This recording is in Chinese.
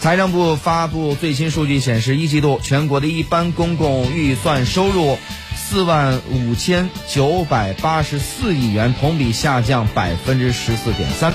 财政部发布最新数据显示一季度全国的一般公共预算收入四万五千九百八十四亿元同比下降百分之十四点三。